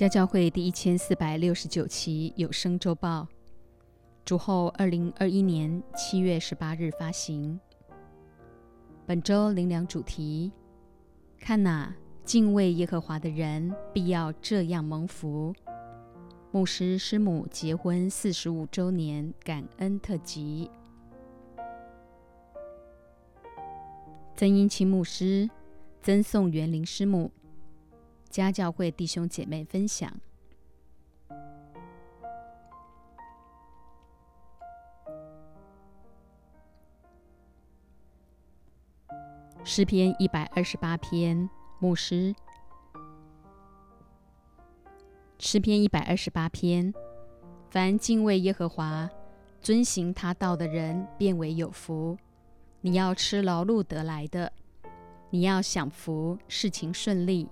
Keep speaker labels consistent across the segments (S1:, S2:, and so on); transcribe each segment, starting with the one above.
S1: 家教会第一千四百六十九期有声周报，主后二零二一年七月十八日发行。本周灵粮主题：看哪，敬畏耶和华的人必要这样蒙福。牧师师母结婚四十五周年感恩特辑。曾英清牧师赠送园林师母。家教会弟兄姐妹分享诗篇一百二十八篇，牧师诗篇一百二十八篇，凡敬畏耶和华、遵行他道的人，变为有福。你要吃劳碌得来的，你要享福，事情顺利。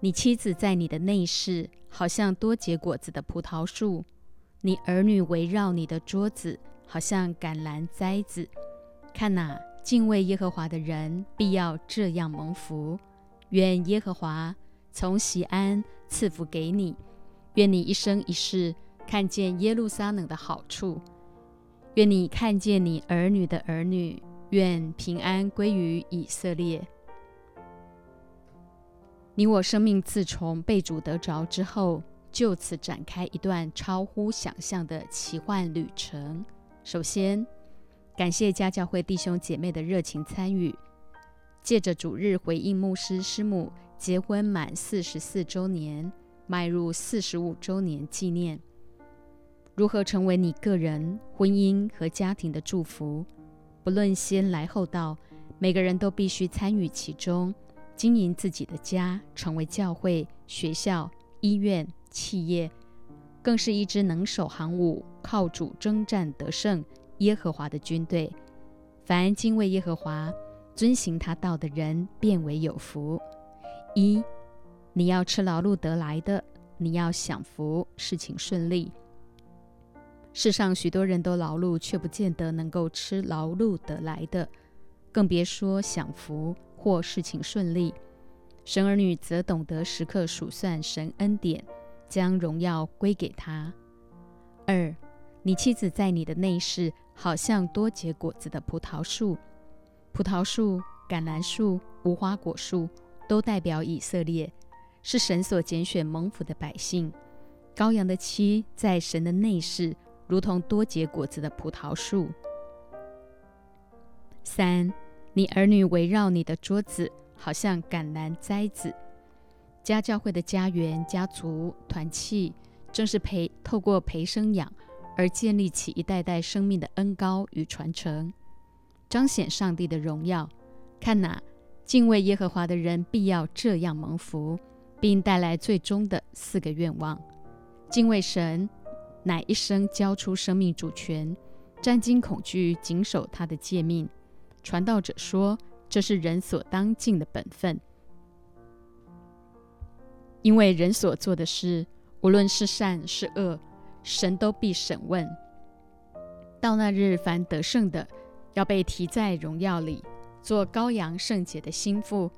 S1: 你妻子在你的内室，好像多结果子的葡萄树；你儿女围绕你的桌子，好像橄榄栽子。看哪，敬畏耶和华的人必要这样蒙福。愿耶和华从西安赐福给你，愿你一生一世看见耶路撒冷的好处，愿你看见你儿女的儿女，愿平安归于以色列。你我生命自从被主得着之后，就此展开一段超乎想象的奇幻旅程。首先，感谢家教会弟兄姐妹的热情参与，借着主日回应牧师师母结婚满四十四周年，迈入四十五周年纪念，如何成为你个人婚姻和家庭的祝福？不论先来后到，每个人都必须参与其中。经营自己的家，成为教会、学校、医院、企业，更是一支能守行伍、靠主征战得胜耶和华的军队。凡敬畏耶和华、遵行他道的人，变为有福。一，你要吃劳碌得来的，你要享福，事情顺利。世上许多人都劳碌，却不见得能够吃劳碌得来的，更别说享福。或事情顺利，神儿女则懂得时刻数算神恩典，将荣耀归给他。二，你妻子在你的内室，好像多结果子的葡萄树、葡萄树、橄榄树、无花果树，都代表以色列，是神所拣选蒙福的百姓。羔羊的妻在神的内室，如同多结果子的葡萄树。三。你儿女围绕你的桌子，好像橄榄栽子。家教会的家园、家族、团契，正是培透过培生养而建立起一代代生命的恩高与传承，彰显上帝的荣耀。看哪，敬畏耶和华的人必要这样蒙福，并带来最终的四个愿望：敬畏神，乃一生交出生命主权，战惊恐惧，谨守他的诫命。传道者说：“这是人所当尽的本分，因为人所做的事，无论是善是恶，神都必审问。到那日，凡得胜的，要被提在荣耀里，做羔羊圣洁的心腹，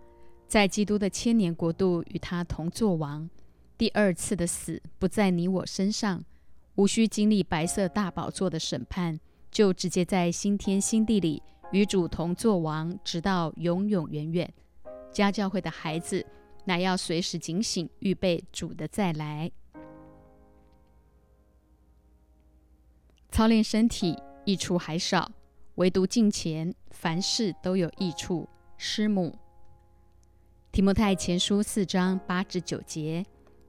S1: 在基督的千年国度与他同作王。第二次的死不在你我身上，无需经历白色大宝座的审判，就直接在新天新地里。”与主同作王，直到永永远远。家教会的孩子，乃要随时警醒，预备主的再来。操练身体益处还少，唯独敬虔，凡事都有益处。师母，提摩太前书四章八至九节：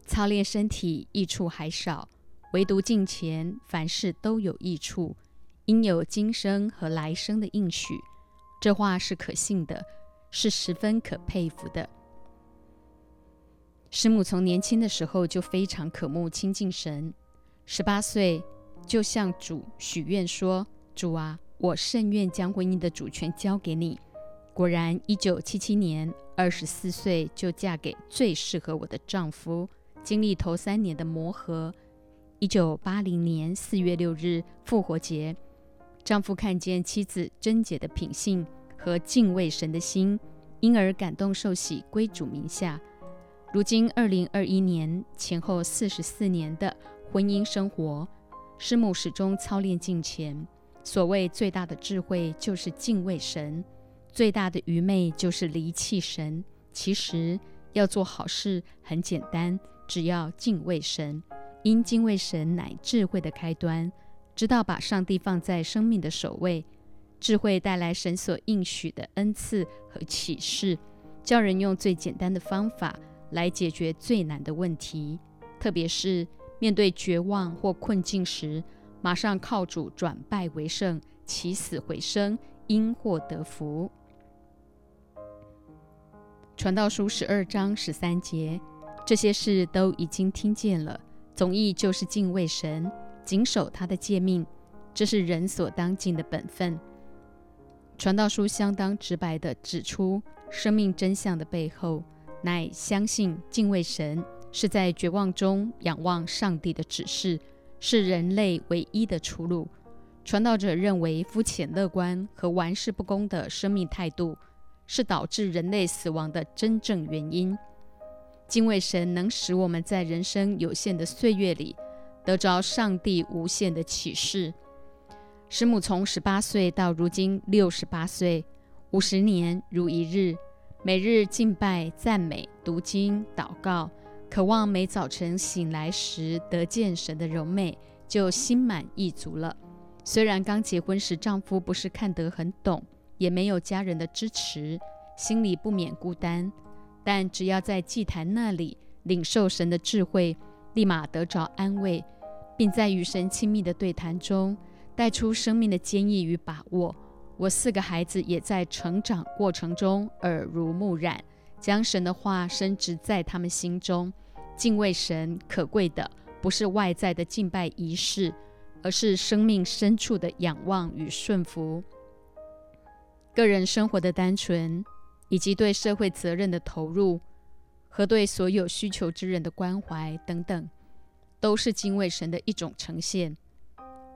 S1: 操练身体益处还少，唯独敬虔，凡事都有益处。应有今生和来生的应许，这话是可信的，是十分可佩服的。师母从年轻的时候就非常渴慕亲近神，十八岁就向主许愿说：“主啊，我甚愿将婚姻的主权交给你。”果然，一九七七年二十四岁就嫁给最适合我的丈夫，经历头三年的磨合。一九八零年四月六日复活节。丈夫看见妻子贞洁的品性和敬畏神的心，因而感动受洗归主名下。如今二零二一年前后四十四年的婚姻生活，师母始终操练敬虔。所谓最大的智慧就是敬畏神，最大的愚昧就是离弃神。其实要做好事很简单，只要敬畏神，因敬畏神乃智慧的开端。知道把上帝放在生命的首位，智慧带来神所应许的恩赐和启示，叫人用最简单的方法。来解决最难的问题，特别是面对绝望或困境时，马上靠主转败为胜，起死回生，因祸得福。传道书十二章十三节，这些事都已经听见了。总意就是敬畏神，谨守他的诫命，这是人所当尽的本分。传道书相当直白地指出生命真相的背后。乃相信敬畏神是在绝望中仰望上帝的指示，是人类唯一的出路。传道者认为，肤浅乐观和玩世不恭的生命态度是导致人类死亡的真正原因。敬畏神能使我们在人生有限的岁月里得着上帝无限的启示。师母从十八岁到如今六十八岁，五十年如一日。每日敬拜、赞美、读经、祷告，渴望每早晨醒来时得见神的柔美，就心满意足了。虽然刚结婚时丈夫不是看得很懂，也没有家人的支持，心里不免孤单，但只要在祭坛那里领受神的智慧，立马得着安慰，并在与神亲密的对谈中带出生命的坚毅与把握。我四个孩子也在成长过程中耳濡目染，将神的话深植在他们心中。敬畏神，可贵的不是外在的敬拜仪式，而是生命深处的仰望与顺服。个人生活的单纯，以及对社会责任的投入，和对所有需求之人的关怀等等，都是敬畏神的一种呈现。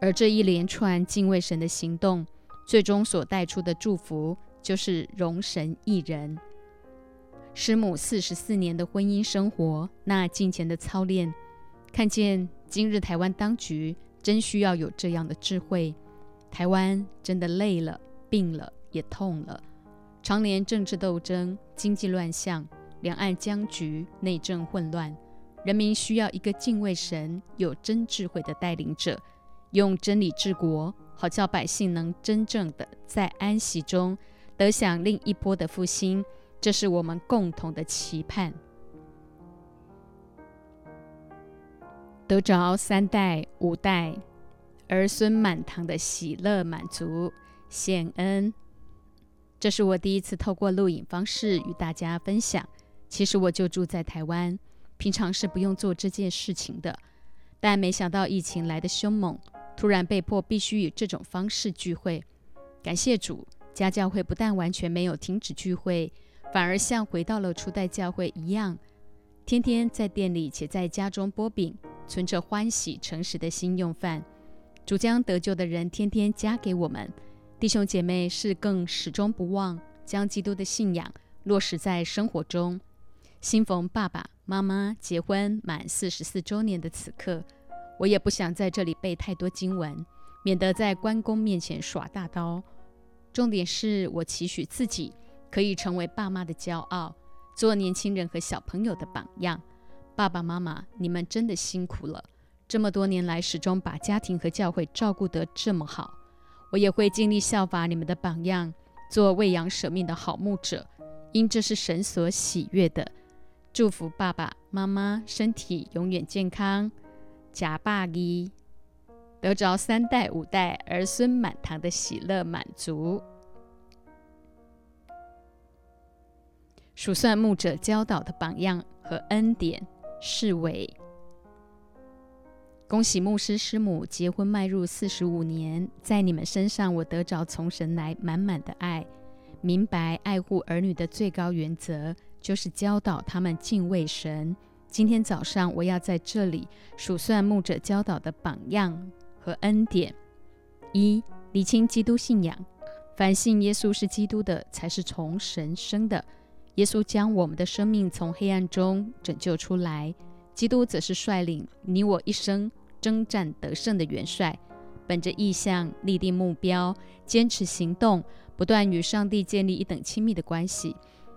S1: 而这一连串敬畏神的行动。最终所带出的祝福，就是容神一人。师母四十四年的婚姻生活，那金钱的操练，看见今日台湾当局真需要有这样的智慧。台湾真的累了、病了、也痛了，常年政治斗争、经济乱象、两岸僵局、内政混乱，人民需要一个敬畏神、有真智慧的带领者，用真理治国。好叫百姓能真正的在安息中得享另一波的复兴，这是我们共同的期盼。得着三代五代儿孙满堂的喜乐满足谢恩，这是我第一次透过录影方式与大家分享。其实我就住在台湾，平常是不用做这件事情的，但没想到疫情来的凶猛。突然被迫必须以这种方式聚会，感谢主，家教会不但完全没有停止聚会，反而像回到了初代教会一样，天天在店里且在家中剥饼，存着欢喜诚实的心用饭。主将得救的人天天加给我们，弟兄姐妹是更始终不忘将基督的信仰落实在生活中。新逢爸爸妈妈结婚满四十四周年的此刻。我也不想在这里背太多经文，免得在关公面前耍大刀。重点是我期许自己可以成为爸妈的骄傲，做年轻人和小朋友的榜样。爸爸妈妈，你们真的辛苦了，这么多年来始终把家庭和教会照顾得这么好。我也会尽力效法你们的榜样，做喂养舍命的好牧者，因这是神所喜悦的。祝福爸爸妈妈身体永远健康。假霸一得着三代五代儿孙满堂的喜乐满足。数算牧者教导的榜样和恩典，是为恭喜牧师师母结婚迈入四十五年，在你们身上我得着从神来满满的爱，明白爱护儿女的最高原则就是教导他们敬畏神。今天早上，我要在这里数算牧者教导的榜样和恩典：一、理清基督信仰，凡信耶稣是基督的，才是从神生的，耶稣将我们的生命从黑暗中拯救出来，基督则是率领你我一生征战得胜的元帅。本着意向，立定目标，坚持行动，不断与上帝建立一等亲密的关系。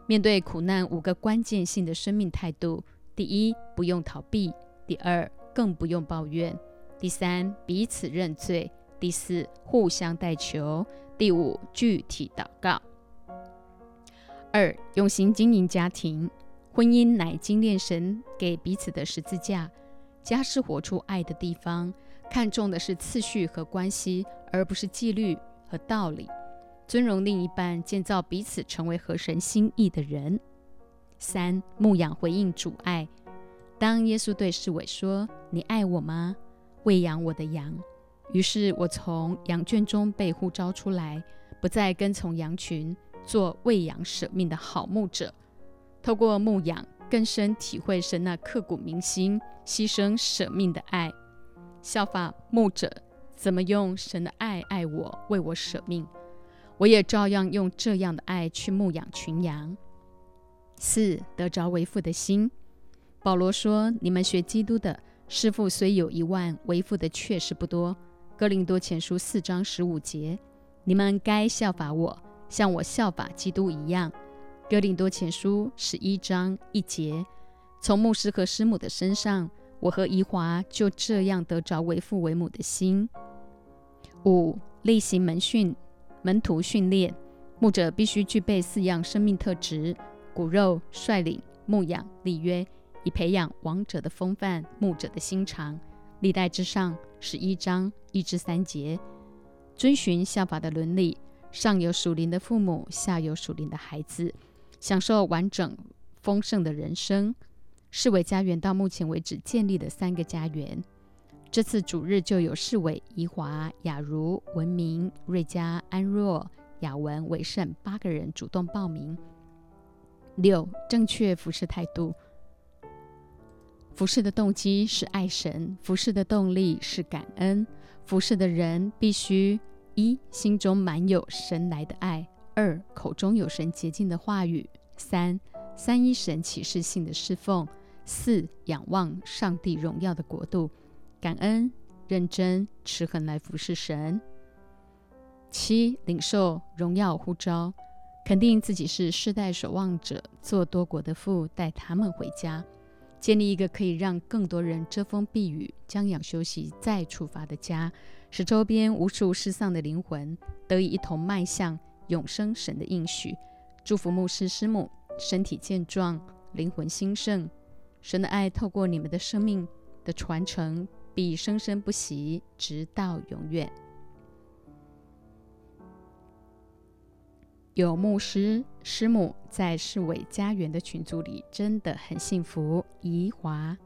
S1: 面对苦难，五个关键性的生命态度：第一，不用逃避；第二，更不用抱怨；第三，彼此认罪；第四，互相代求；第五，具体祷告。二，用心经营家庭，婚姻乃精炼神给彼此的十字架。家是活出爱的地方，看重的是次序和关系，而不是纪律和道理。尊荣另一半，建造彼此成为合神心意的人。三，牧养回应主爱。当耶稣对侍卫说：“你爱我吗？喂养我的羊。”于是我从羊圈中被呼召出来，不再跟从羊群。做喂养舍命的好牧者，透过牧养更深体会神那刻骨铭心、牺牲舍命的爱，效法牧者怎么用神的爱爱我、为我舍命，我也照样用这样的爱去牧养群羊。四得着为父的心，保罗说：“你们学基督的师傅虽有一万，为父的确实不多。”哥林多前书四章十五节，你们该效法我。像我效法基督一样，《哥林多前书》十一章一节，从牧师和师母的身上，我和怡华就这样得着为父为母的心。五、例行门训、门徒训练，牧者必须具备四样生命特质：骨肉、率领、牧养、立约，以培养王者的风范、牧者的心肠。历代之上十一章一至三节，遵循效法的伦理。上有属灵的父母，下有属灵的孩子，享受完整丰盛的人生。市委家园到目前为止建立的三个家园。这次主日就有市委怡华、雅茹、文明、瑞佳、安若、雅文、伟盛八个人主动报名。六、正确服侍态度。服侍的动机是爱神，服侍的动力是感恩，服侍的人必须。一心中满有神来的爱；二口中有神洁净的话语；三三一神启示性的侍奉；四仰望上帝荣耀的国度，感恩认真持恒来服侍神；七领受荣耀呼召，肯定自己是世代守望者，做多国的父，带他们回家，建立一个可以让更多人遮风避雨、将养休息再出发的家。使周边无数失丧的灵魂得以一同迈向永生神的应许，祝福牧师师母身体健壮，灵魂兴盛。神的爱透过你们的生命的传承，必生生不息，直到永远。有牧师师母在世伟家园的群组里，真的很幸福。怡华。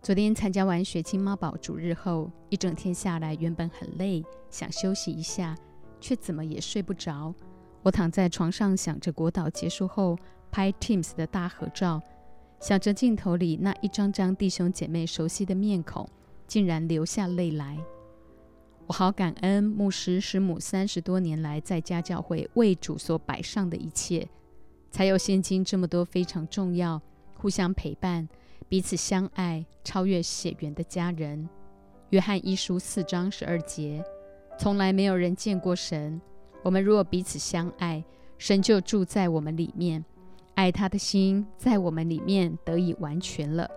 S1: 昨天参加完学青妈宝主日后，一整天下来，原本很累，想休息一下，却怎么也睡不着。我躺在床上，想着国岛结束后拍 Teams 的大合照，想着镜头里那一张张弟兄姐妹熟悉的面孔，竟然流下泪来。我好感恩牧师师母三十多年来在家教会为主所摆上的一切，才有现今这么多非常重要、互相陪伴。彼此相爱，超越血缘的家人。约翰一书四章十二节，从来没有人见过神。我们若彼此相爱，神就住在我们里面，爱他的心在我们里面得以完全了。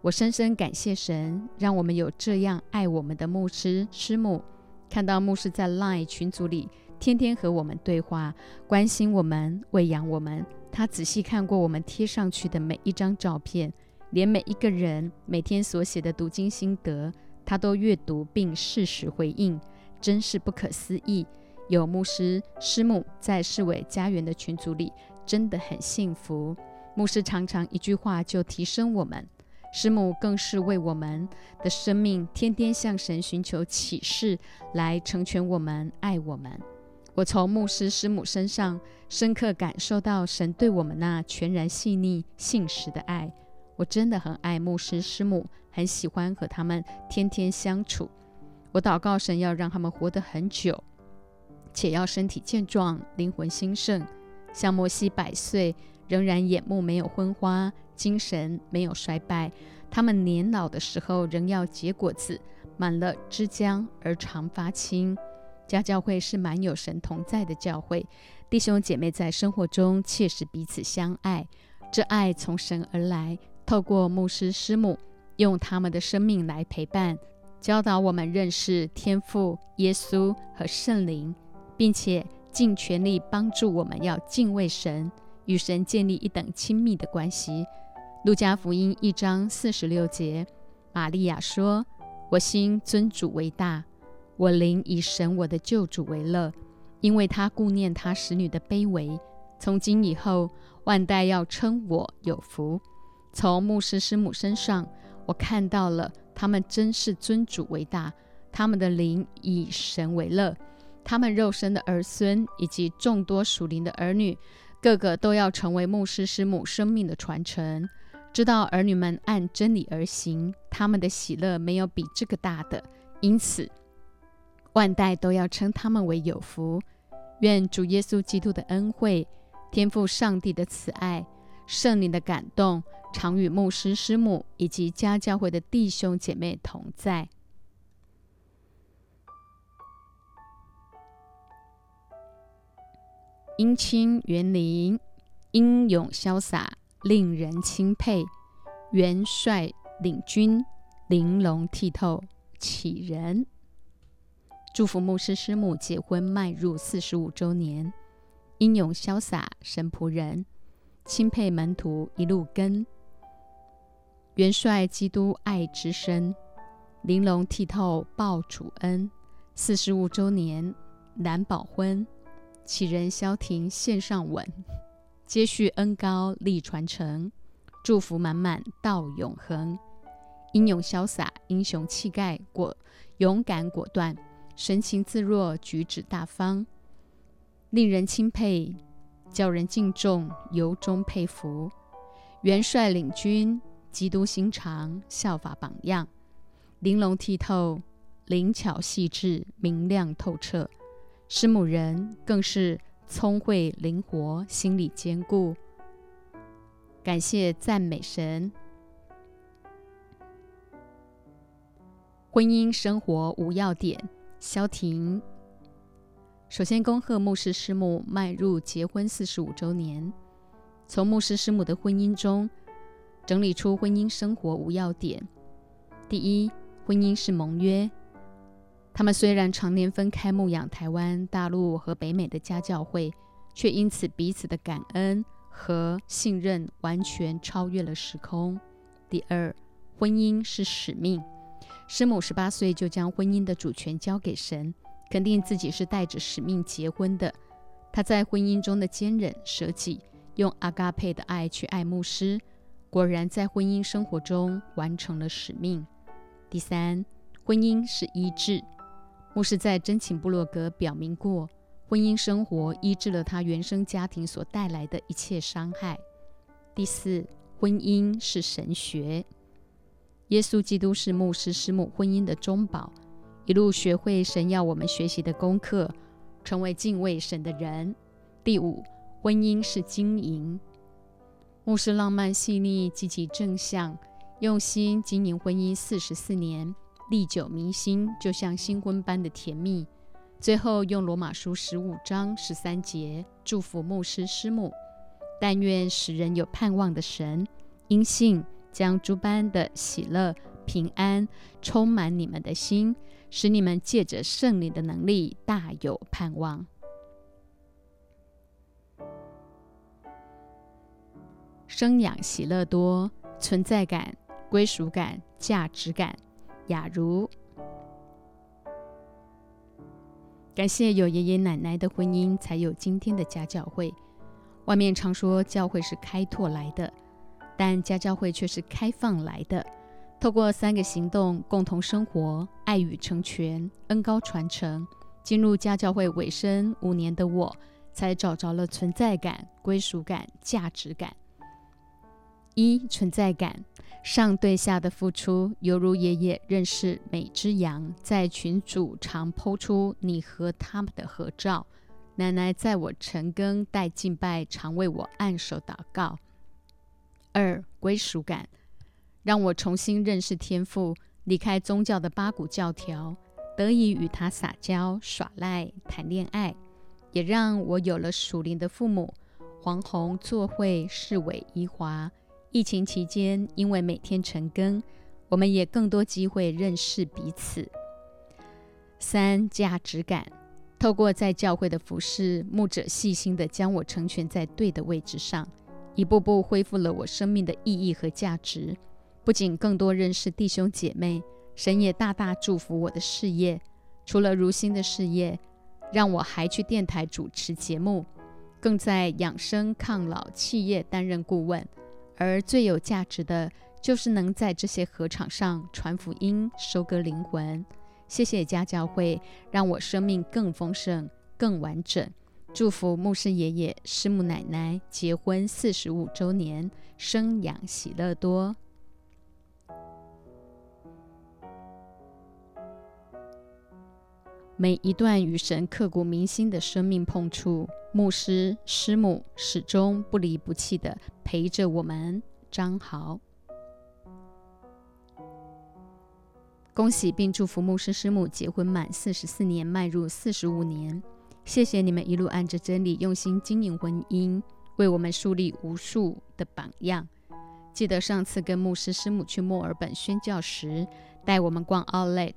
S1: 我深深感谢神，让我们有这样爱我们的牧师师母。看到牧师在 Line 群组里天天和我们对话，关心我们，喂养我们。他仔细看过我们贴上去的每一张照片。连每一个人每天所写的读经心得，他都阅读并适时回应，真是不可思议。有牧师师母在市委家园的群组里，真的很幸福。牧师常常一句话就提升我们，师母更是为我们的生命天天向神寻求启示，来成全我们，爱我们。我从牧师师母身上深刻感受到神对我们那全然细腻信实的爱。我真的很爱牧师师母，很喜欢和他们天天相处。我祷告神要让他们活得很久，且要身体健壮，灵魂兴盛。像摩西百岁，仍然眼目没有昏花，精神没有衰败。他们年老的时候，仍要结果子，满了枝浆而常发青。家教会是满有神同在的教会，弟兄姐妹在生活中切实彼此相爱，这爱从神而来，透过牧师师母，用他们的生命来陪伴。教导我们认识天父、耶稣和圣灵，并且尽全力帮助我们要敬畏神，与神建立一等亲密的关系。路加福音一章四十六节，玛利亚说：“我心尊主为大，我灵以神我的救主为乐，因为他顾念他使女的卑微。从今以后，万代要称我有福。”从牧师师母身上，我看到了。他们真是尊主为大，他们的灵以神为乐，他们肉身的儿孙以及众多属灵的儿女，个个都要成为牧师师母生命的传承。知道儿女们按真理而行，他们的喜乐没有比这个大的，因此万代都要称他们为有福。愿主耶稣基督的恩惠、天父上帝的慈爱、圣灵的感动。常与牧师师母以及家教会的弟兄姐妹同在。英清园林，英勇潇洒，令人钦佩；元帅领军，玲珑剔透，启人。祝福牧师师母结婚迈入四十五周年，英勇潇洒，神仆人，钦佩门徒一路跟。元帅基督爱之深，玲珑剔透报主恩。四十五周年难保婚，启人萧庭献上吻，接续恩高力传承，祝福满满到永恒。英勇潇洒，英雄气概，果勇敢果断，神情自若，举止大方，令人钦佩，叫人敬重，由衷佩服。元帅领军。基督心肠，效法榜样，玲珑剔透，灵巧细致，明亮透彻。师母人更是聪慧灵活，心理坚固。感谢赞美神。婚姻生活无要点，萧婷。首先恭贺牧师师母迈入结婚四十五周年。从牧师师母的婚姻中。整理出婚姻生活五要点：第一，婚姻是盟约。他们虽然常年分开牧养台湾、大陆和北美的家教会，却因此彼此的感恩和信任完全超越了时空。第二，婚姻是使命。师母十八岁就将婚姻的主权交给神，肯定自己是带着使命结婚的。她在婚姻中的坚忍舍己，用阿嘎佩的爱去爱牧师。果然，在婚姻生活中完成了使命。第三，婚姻是医治。牧师在真情部落格表明过，婚姻生活医治了他原生家庭所带来的一切伤害。第四，婚姻是神学。耶稣基督是牧师师母婚姻的中保，一路学会神要我们学习的功课，成为敬畏神的人。第五，婚姻是经营。牧师浪漫细腻、积极正向、用心经营婚姻四十四年，历久弥新，就像新婚般的甜蜜。最后用罗马书十五章十三节祝福牧师师母：但愿使人有盼望的神，因信将诸般的喜乐、平安充满你们的心，使你们借着圣灵的能力大有盼望。生养喜乐多，存在感、归属感、价值感。雅茹，感谢有爷爷奶奶的婚姻，才有今天的家教会。外面常说教会是开拓来的，但家教会却是开放来的。透过三个行动：共同生活、爱与成全、恩高传承。进入家教会尾声五年的我，才找着了存在感、归属感、价值感。一存在感，上对下的付出，犹如爷爷认识每只羊，在群主常抛出你和他们的合照，奶奶在我成更带敬拜，常为我按手祷告。二归属感，让我重新认识天赋，离开宗教的八股教条，得以与他撒娇耍赖谈恋爱，也让我有了属灵的父母黄宏作会世伟怡华。疫情期间，因为每天晨更，我们也更多机会认识彼此。三价值感。透过在教会的服侍，牧者细心地将我成全在对的位置上，一步步恢复了我生命的意义和价值。不仅更多认识弟兄姐妹，神也大大祝福我的事业。除了如新的事业，让我还去电台主持节目，更在养生抗老企业担任顾问。而最有价值的，就是能在这些合场上传福音，收割灵魂。谢谢家教会，让我生命更丰盛、更完整。祝福牧师爷爷、师母奶奶结婚四十五周年，生养喜乐多。每一段与神刻骨铭心的生命碰触，牧师师母始终不离不弃的陪着我们。张豪。恭喜并祝福牧师师母结婚满四十四年，迈入四十五年。谢谢你们一路按着真理用心经营婚姻，为我们树立无数的榜样。记得上次跟牧师师母去墨尔本宣教时，带我们逛 Outlet。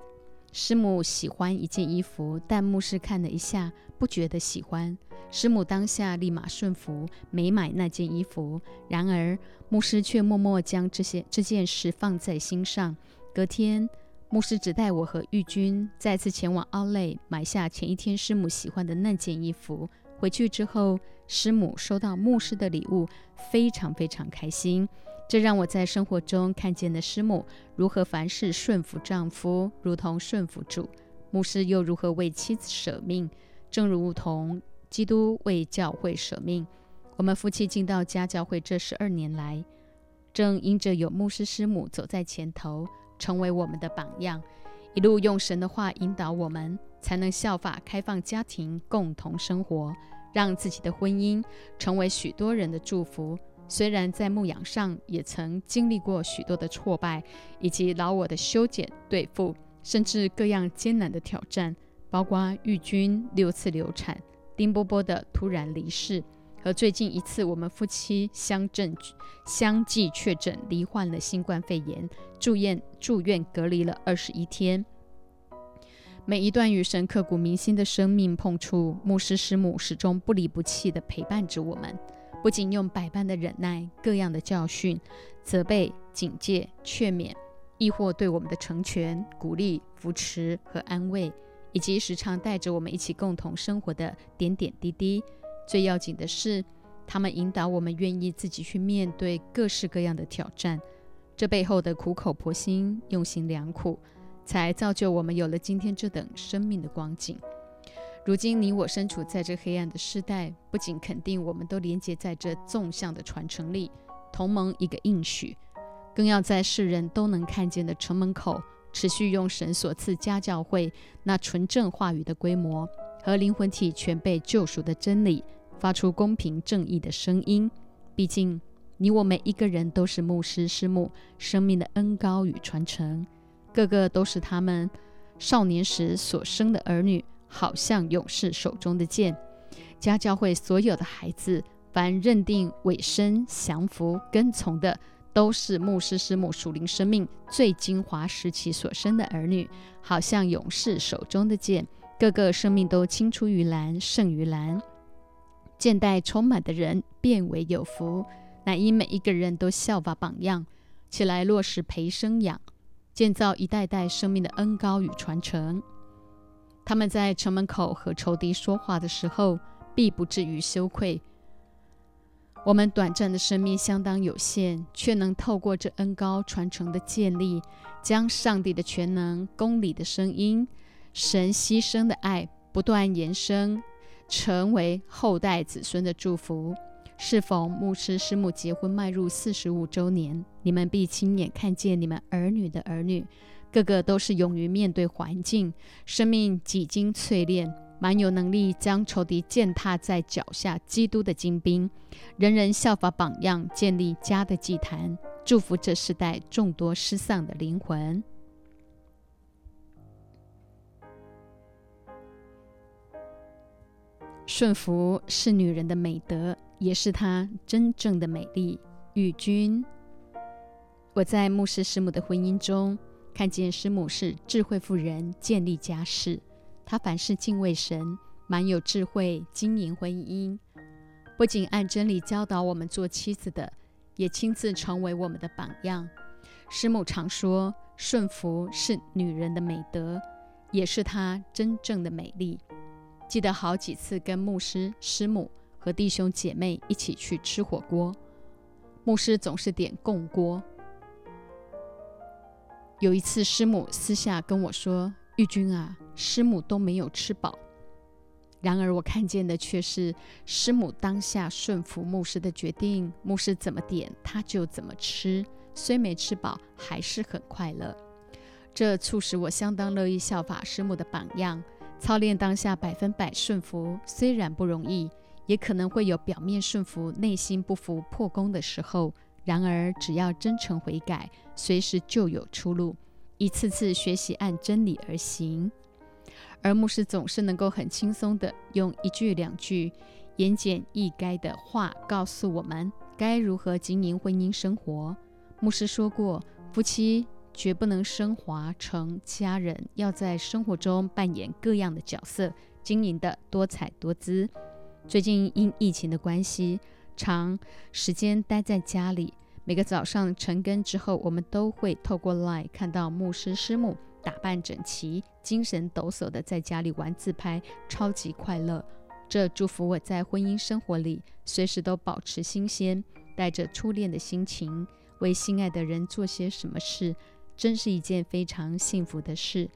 S1: 师母喜欢一件衣服，但牧师看了一下，不觉得喜欢。师母当下立马顺服，没买那件衣服。然而牧师却默默将这些这件事放在心上。隔天。牧师只带我和玉君再次前往奥莱买下前一天师母喜欢的那件衣服。回去之后，师母收到牧师的礼物，非常非常开心。这让我在生活中看见了师母如何凡事顺服丈夫，如同顺服主；牧师又如何为妻子舍命，正如同基督为教会舍命。我们夫妻进到家教会这十二年来，正因着有牧师师母走在前头。成为我们的榜样，一路用神的话引导我们，才能效法开放家庭，共同生活，让自己的婚姻成为许多人的祝福。虽然在牧养上也曾经历过许多的挫败，以及老我的修剪对付，甚至各样艰难的挑战，包括玉君六次流产，丁波波的突然离世。和最近一次，我们夫妻相正相继确诊罹患了新冠肺炎，住院住院隔离了二十一天。每一段与神刻骨铭心的生命碰触，牧师师母始终不离不弃地陪伴着我们，不仅用百般的忍耐、各样的教训、责备、警戒、劝勉，亦或对我们的成全、鼓励、扶持和安慰，以及时常带着我们一起共同生活的点点滴滴。最要紧的是，他们引导我们愿意自己去面对各式各样的挑战。这背后的苦口婆心、用心良苦，才造就我们有了今天这等生命的光景。如今你我身处在这黑暗的时代，不仅肯定我们都连接在这纵向的传承里，同盟一个应许，更要在世人都能看见的城门口，持续用神所赐家教会那纯正话语的规模。和灵魂体全被救赎的真理，发出公平正义的声音。毕竟，你我每一个人都是牧师师母生命的恩高与传承，个个都是他们少年时所生的儿女，好像勇士手中的剑。家教会所有的孩子，凡认定委身降服跟从的，都是牧师师母属灵生命最精华时期所生的儿女，好像勇士手中的剑。个个生命都青出于蓝胜于蓝，见待充满的人变为有福，乃因每一个人都效法榜样，起来落实培生养，建造一代代生命的恩高与传承。他们在城门口和仇敌说话的时候，必不至于羞愧。我们短暂的生命相当有限，却能透过这恩高传承的建立，将上帝的全能、公理的声音。神牺牲的爱不断延伸，成为后代子孙的祝福。适逢牧师师母结婚迈入四十五周年，你们必亲眼看见你们儿女的儿女，个个都是勇于面对环境，生命几经淬炼，蛮有能力将仇敌践踏在脚下，基督的精兵，人人效法榜样，建立家的祭坛，祝福这世代众多失丧的灵魂。顺服是女人的美德，也是她真正的美丽。与君，我在牧师师母的婚姻中看见师母是智慧妇人，建立家室。她凡事敬畏神，蛮有智慧，经营婚姻。不仅按真理教导我们做妻子的，也亲自成为我们的榜样。师母常说，顺服是女人的美德，也是她真正的美丽。记得好几次跟牧师、师母和弟兄姐妹一起去吃火锅，牧师总是点贡锅。有一次，师母私下跟我说：“玉君啊，师母都没有吃饱。”然而我看见的却是师母当下顺服牧师的决定，牧师怎么点，他就怎么吃，虽没吃饱，还是很快乐。这促使我相当乐意效法师母的榜样。操练当下百分百顺服，虽然不容易，也可能会有表面顺服、内心不服、破功的时候。然而，只要真诚悔改，随时就有出路。一次次学习按真理而行，而牧师总是能够很轻松的用一句两句言简意赅的话告诉我们该如何经营婚姻生活。牧师说过，夫妻。绝不能升华成家人，要在生活中扮演各样的角色，经营的多彩多姿。最近因疫情的关系，长时间待在家里，每个早上晨更之后，我们都会透过 Line 看到牧师师母打扮整齐、精神抖擞的在家里玩自拍，超级快乐。这祝福我在婚姻生活里随时都保持新鲜，带着初恋的心情，为心爱的人做些什么事。真是一件非常幸福的事。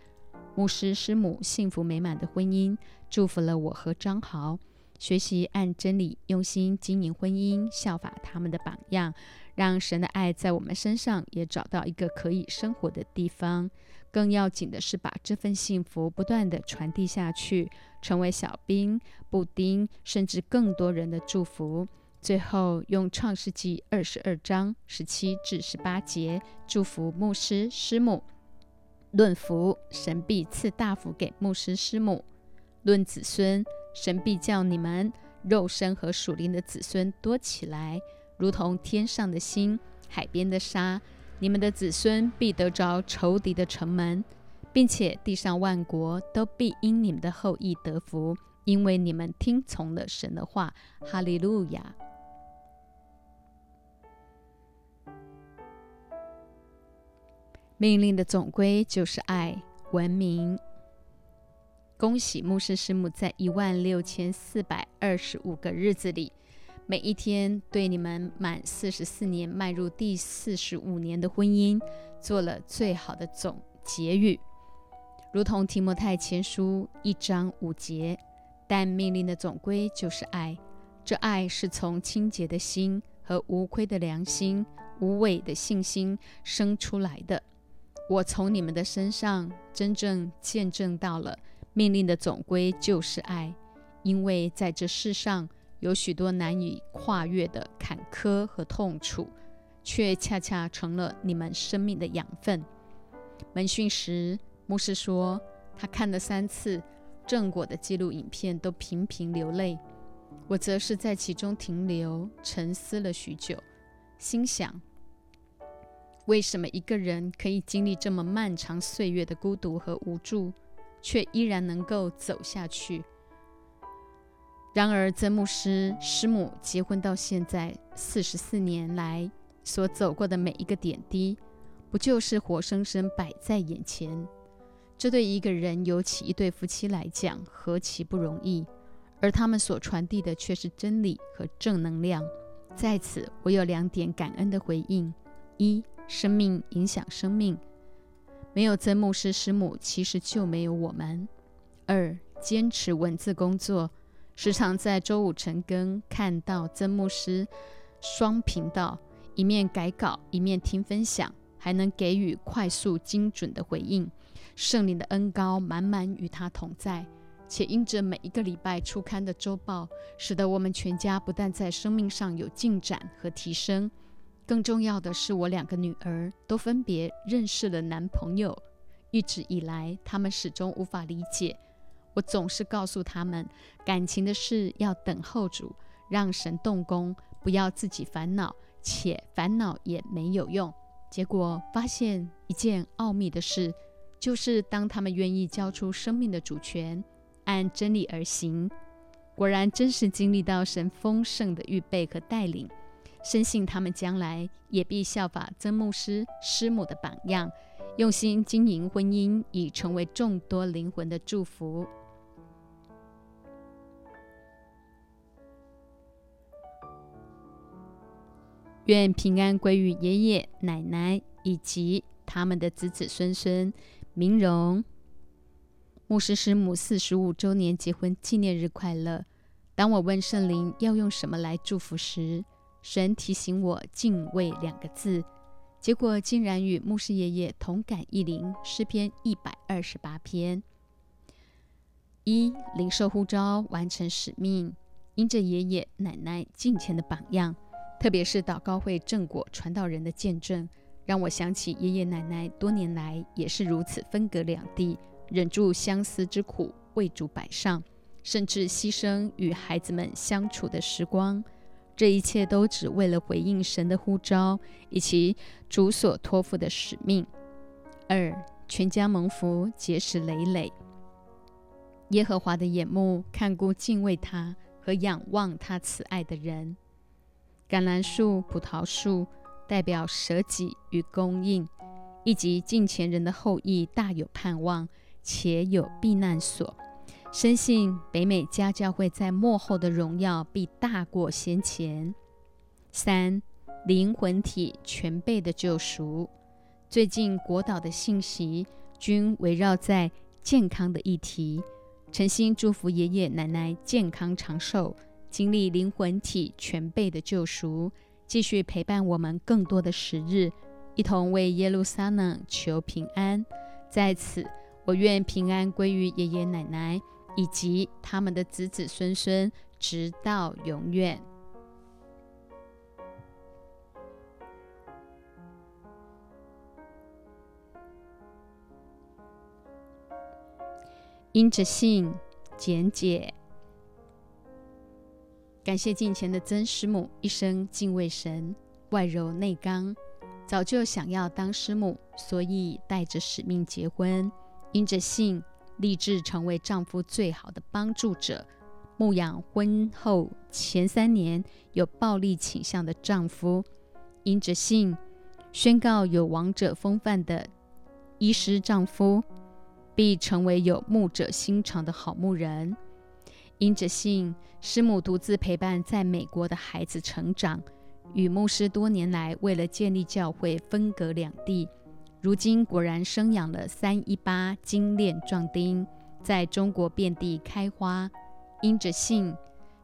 S1: 牧师师母幸福美满的婚姻，祝福了我和张豪。学习按真理用心经营婚姻，效法他们的榜样，让神的爱在我们身上也找到一个可以生活的地方。更要紧的是，把这份幸福不断的传递下去，成为小兵、布丁，甚至更多人的祝福。最后，用创世纪二十二章十七至十八节祝福牧师师母。论福，神必赐大福给牧师师母；论子孙，神必叫你们肉身和属灵的子孙多起来，如同天上的星、海边的沙。你们的子孙必得着仇敌的城门，并且地上万国都必因你们的后裔得福，因为你们听从了神的话。哈利路亚。命令的总归就是爱、文明。恭喜牧师师母在一万六千四百二十五个日子里，每一天对你们满四十四年、迈入第四十五年的婚姻做了最好的总结语，如同提摩太前书一章五节。但命令的总归就是爱，这爱是从清洁的心和无愧的良心、无伪的信心生出来的。我从你们的身上真正见证到了命令的总归就是爱，因为在这世上有许多难以跨越的坎坷和痛楚，却恰恰成了你们生命的养分。门训时，牧师说他看了三次正果的记录影片，都频频流泪。我则是在其中停留沉思了许久，心想。为什么一个人可以经历这么漫长岁月的孤独和无助，却依然能够走下去？然而，曾牧师师母结婚到现在四十四年来所走过的每一个点滴，不就是活生生摆在眼前？这对一个人，尤其一对夫妻来讲，何其不容易！而他们所传递的却是真理和正能量。在此，我有两点感恩的回应：一。生命影响生命，没有曾牧师师母，其实就没有我们。二，坚持文字工作，时常在周五晨更看到曾牧师双频道，一面改稿，一面听分享，还能给予快速精准的回应。圣灵的恩高满满与他同在，且因着每一个礼拜出刊的周报，使得我们全家不但在生命上有进展和提升，更重要的是，我两个女儿都分别认识了男朋友。一直以来，他们始终无法理解。我总是告诉他们，感情的事要等候主，让神动工，不要自己烦恼，且烦恼也没有用。结果发现一件奥秘的事，就是当他们愿意交出生命的主权，按真理而行，果然真是经历到神丰盛的预备和带领。深信他们将来也必效法曾牧师师母的榜样。用心经营婚姻，已成为众多灵魂的祝福。愿平安归于爷爷奶奶以及他们的子子孙孙。明荣牧师师母四十五周年结婚纪念日快乐！当我问圣灵要用什么来祝福时，神提醒我“敬畏”两个字。结果竟然与牧师爷爷同感一灵，诗篇一百二十八篇。一领受呼召，完成使命，因着爷爷奶奶敬虔的榜样，特别是祷告会正果传道人的见证，让我想起爷爷奶奶多年来也是如此分隔两地，忍住相思之苦，为主摆上，甚至牺牲与孩子们相处的时光。这一切都只为了回应神的呼召，以及主所托付的使命。二，全家蒙福，结实累累。耶和华的眼目看顾敬畏他和仰望他慈爱的人。橄榄树、葡萄树代表舍己与供应，以及近前人的后裔大有盼望，且有避难所。深信北美家教会在幕后的荣耀必大过先前。三灵魂体全备的救赎。最近国岛的信息均围绕在健康的议题，诚心祝福爷爷奶奶健康长寿，经历灵魂体全备的救赎，继续陪伴我们更多的时日，一同为耶路撒冷求平安。在此，我愿平安归于爷爷奶奶。以及他们的子子孙孙，直到永远。因着信简解，感谢近前的曾师母一生敬畏神，外柔内刚，早就想要当师母，所以带着使命结婚。因着信。立志成为丈夫最好的帮助者，牧养婚后前三年有暴力倾向的丈夫，因着信宣告有王者风范的医师丈夫，必成为有牧者心肠的好牧人。因着信，师母独自陪伴在美国的孩子成长，与牧师多年来为了建立教会分隔两地。如今果然生养了三一八精炼壮丁，在中国遍地开花。因着信，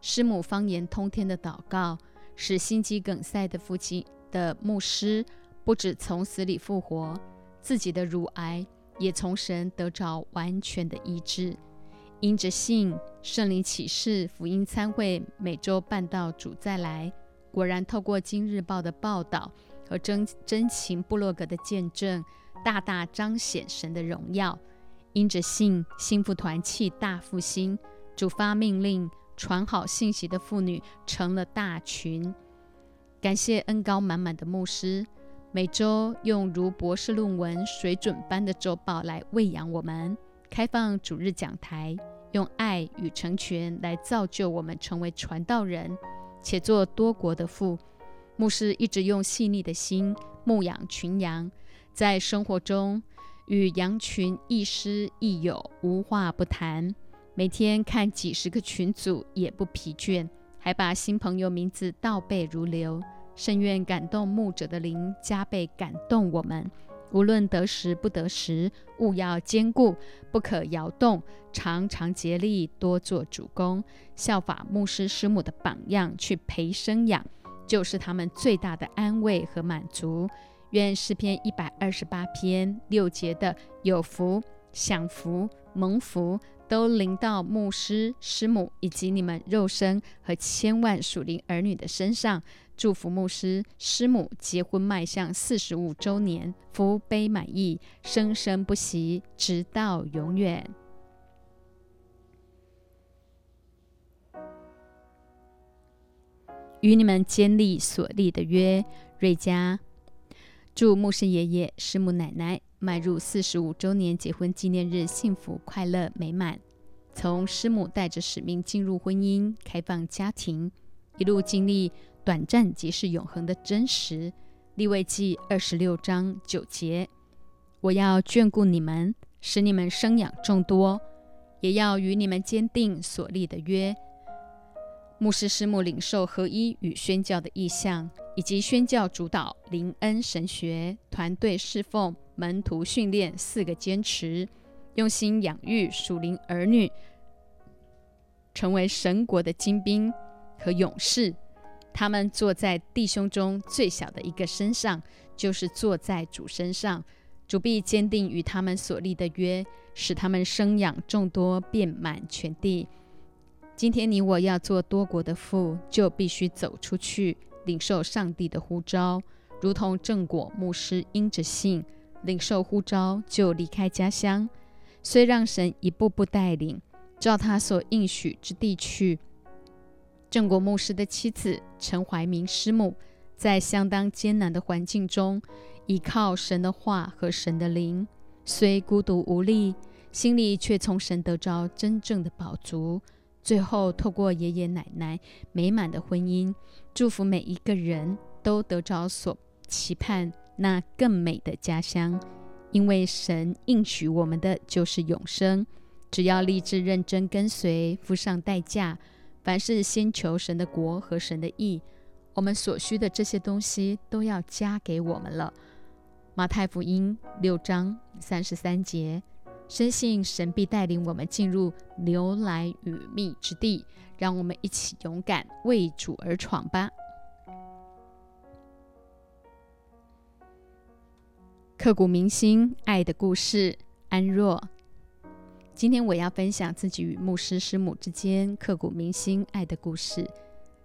S1: 师母方言通天的祷告，使心肌梗塞的父亲的牧师不止从死里复活，自己的乳癌也从神得着完全的医治。因着信，圣灵启示福音参会每周办到主再来，果然透过今日报的报道。和真真情部落格的见证，大大彰显神的荣耀。因着信，幸福团契大复兴，主发命令，传好信息的妇女成了大群。感谢恩高满满的牧师，每周用如博士论文水准般的周报来喂养我们。开放主日讲台，用爱与成全来造就我们成为传道人，且做多国的父。牧师一直用细腻的心牧养群羊，在生活中与羊群亦师亦友，无话不谈。每天看几十个群组也不疲倦，还把新朋友名字倒背如流。深愿感动牧者的灵加倍感动我们。无论得时不得时，务要坚固，不可摇动，常常竭力多做主公，效法牧师师母的榜样去培生养。就是他们最大的安慰和满足。愿诗篇一百二十八篇六节的有福、享福、蒙福，都临到牧师、师母以及你们肉身和千万属灵儿女的身上。祝福牧师、师母结婚迈向四十五周年，福杯满溢，生生不息，直到永远。与你们坚立所立的约，瑞佳。祝牧师爷爷、师母奶奶迈入四十五周年结婚纪念日，幸福快乐美满。从师母带着使命进入婚姻、开放家庭，一路经历短暂即是永恒的真实。立位记二十六章九节：我要眷顾你们，使你们生养众多，也要与你们坚定所立的约。牧师师母领受合一与宣教的意向。以及宣教主导、灵恩神学、团队侍奉、门徒训练四个坚持，用心养育属灵儿女，成为神国的精兵和勇士。他们坐在弟兄中最小的一个身上，就是坐在主身上。主必坚定与他们所立的约，使他们生养众多，遍满全地。今天你我要做多国的父，就必须走出去。领受上帝的呼召，如同正果牧师因着信领受呼召就离开家乡，虽让神一步步带领，照他所应许之地去。郑国牧师的妻子陈怀明师母，在相当艰难的环境中，依靠神的话和神的灵，虽孤独无力，心里却从神得着真正的宝足。最后，透过爷爷奶奶美满的婚姻，祝福每一个人都得着所期盼那更美的家乡。因为神应许我们的就是永生，只要立志认真跟随，付上代价，凡是先求神的国和神的义，我们所需的这些东西都要加给我们了。马太福音六章三十三节。深信神必带领我们进入牛来与蜜之地，让我们一起勇敢为主而闯吧。刻骨铭心爱的故事，安若。今天我要分享自己与牧师师母之间刻骨铭心爱的故事。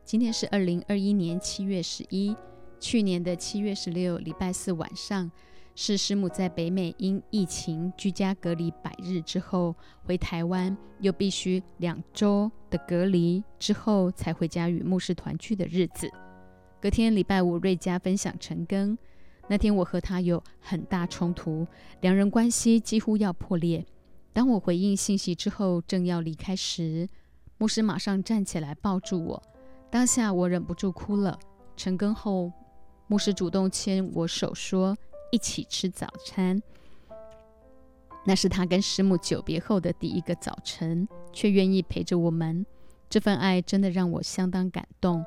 S1: 今天是二零二一年七月十一，去年的七月十六，礼拜四晚上。是师母在北美因疫情居家隔离百日之后回台湾，又必须两周的隔离之后才回家与牧师团聚的日子。隔天礼拜五，瑞佳分享成根。那天我和他有很大冲突，两人关系几乎要破裂。当我回应信息之后，正要离开时，牧师马上站起来抱住我，当下我忍不住哭了。成功后，牧师主动牵我手说。一起吃早餐，那是他跟师母久别后的第一个早晨，却愿意陪着我们。这份爱真的让我相当感动。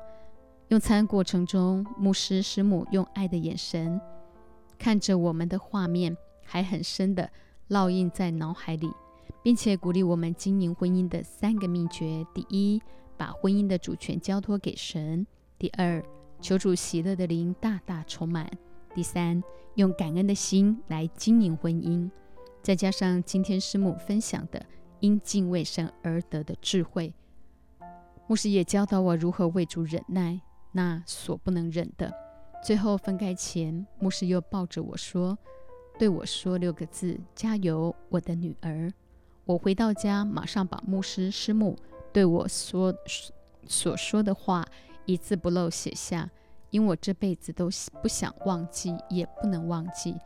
S1: 用餐过程中，牧师师母用爱的眼神看着我们的画面，还很深的烙印在脑海里，并且鼓励我们经营婚姻的三个秘诀：第一，把婚姻的主权交托给神；第二，求主喜乐的灵大大充满。第三，用感恩的心来经营婚姻，再加上今天师母分享的因敬畏神而得的智慧，牧师也教导我如何为主忍耐那所不能忍的。最后分开前，牧师又抱着我说，对我说六个字：“加油，我的女儿。”我回到家，马上把牧师师母对我说所说的话一字不漏写下。因我这辈子都不想忘记，也不能忘记。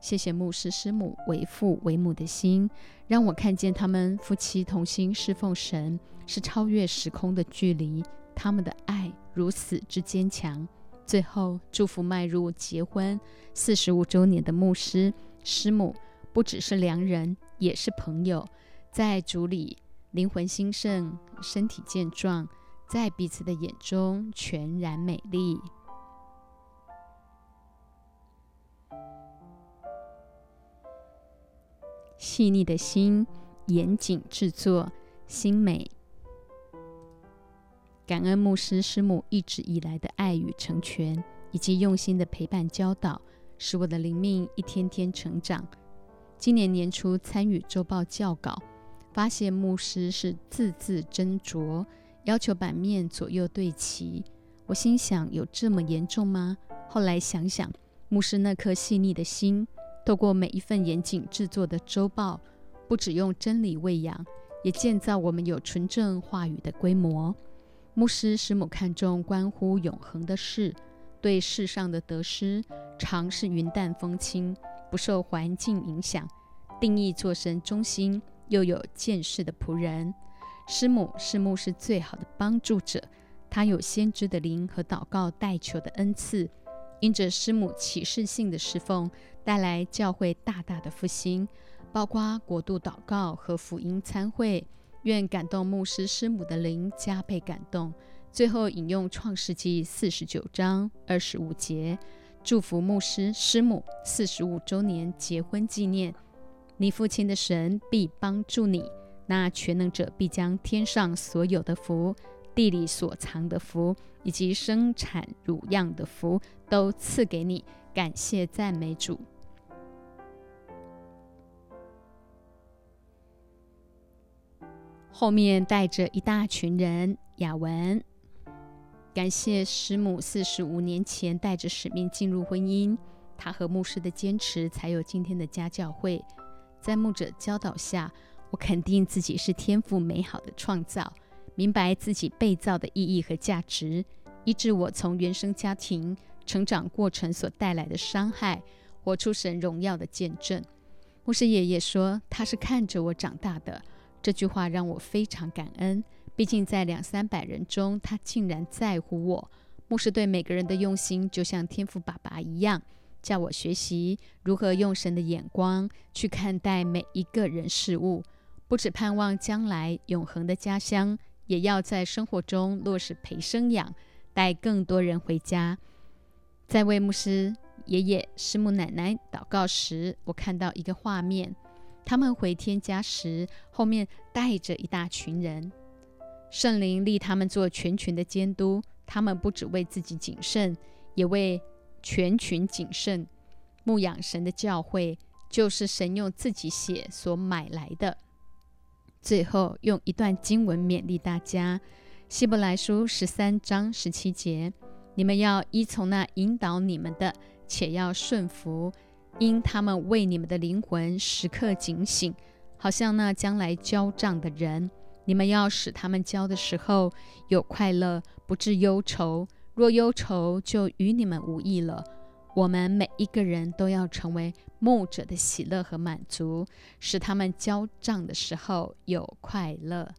S1: 谢谢牧师师母为父为母的心，让我看见他们夫妻同心侍奉神是超越时空的距离，他们的爱如此之坚强。最后祝福迈入结婚四十五周年的牧师师母，不只是良人，也是朋友，在主里灵魂兴盛，身体健壮，在彼此的眼中全然美丽。细腻的心，严谨制作，心美。感恩牧师师母一直以来的爱与成全，以及用心的陪伴教导，使我的灵命一天天成长。今年年初参与周报校稿，发现牧师是字字斟酌，要求版面左右对齐。我心想：有这么严重吗？后来想想，牧师那颗细腻的心，透过每一份严谨制作的周报，不只用真理喂养，也建造我们有纯正话语的规模。牧师师母看重关乎永恒的事，对世上的得失，常是云淡风轻，不受环境影响。定义做神中心又有见识的仆人。师母是牧师最好的帮助者，他有先知的灵和祷告代求的恩赐。因着师母启示性的侍奉，带来教会大大的复兴，包括国度祷告和福音参会。愿感动牧师师母的灵加倍感动。最后引用创世纪四十九章二十五节，祝福牧师师母四十五周年结婚纪念。你父亲的神必帮助你，那全能者必将天上所有的福。地里所藏的福，以及生产乳样的福，都赐给你。感谢赞美主。后面带着一大群人，雅文。感谢师母四十五年前带着使命进入婚姻，他和牧师的坚持，才有今天的家教会。在牧者教导下，我肯定自己是天赋美好的创造。明白自己被造的意义和价值，医治我从原生家庭成长过程所带来的伤害，活出神荣耀的见证。牧师爷爷说他是看着我长大的，这句话让我非常感恩。毕竟在两三百人中，他竟然在乎我。牧师对每个人的用心，就像天父爸爸一样，叫我学习如何用神的眼光去看待每一个人事物，不只盼望将来永恒的家乡。也要在生活中落实陪生养，带更多人回家。在为牧师爷爷、师母奶奶祷告时，我看到一个画面：他们回天家时，后面带着一大群人。圣灵立他们做全群的监督，他们不只为自己谨慎，也为全群谨慎。牧养神的教会，就是神用自己血所买来的。最后用一段经文勉励大家，《希伯来书》十三章十七节：“你们要依从那引导你们的，且要顺服，因他们为你们的灵魂时刻警醒，好像那将来交账的人。你们要使他们交的时候有快乐，不致忧愁。若忧愁，就与你们无益了。”我们每一个人都要成为牧者的喜乐和满足，使他们交账的时候有快乐。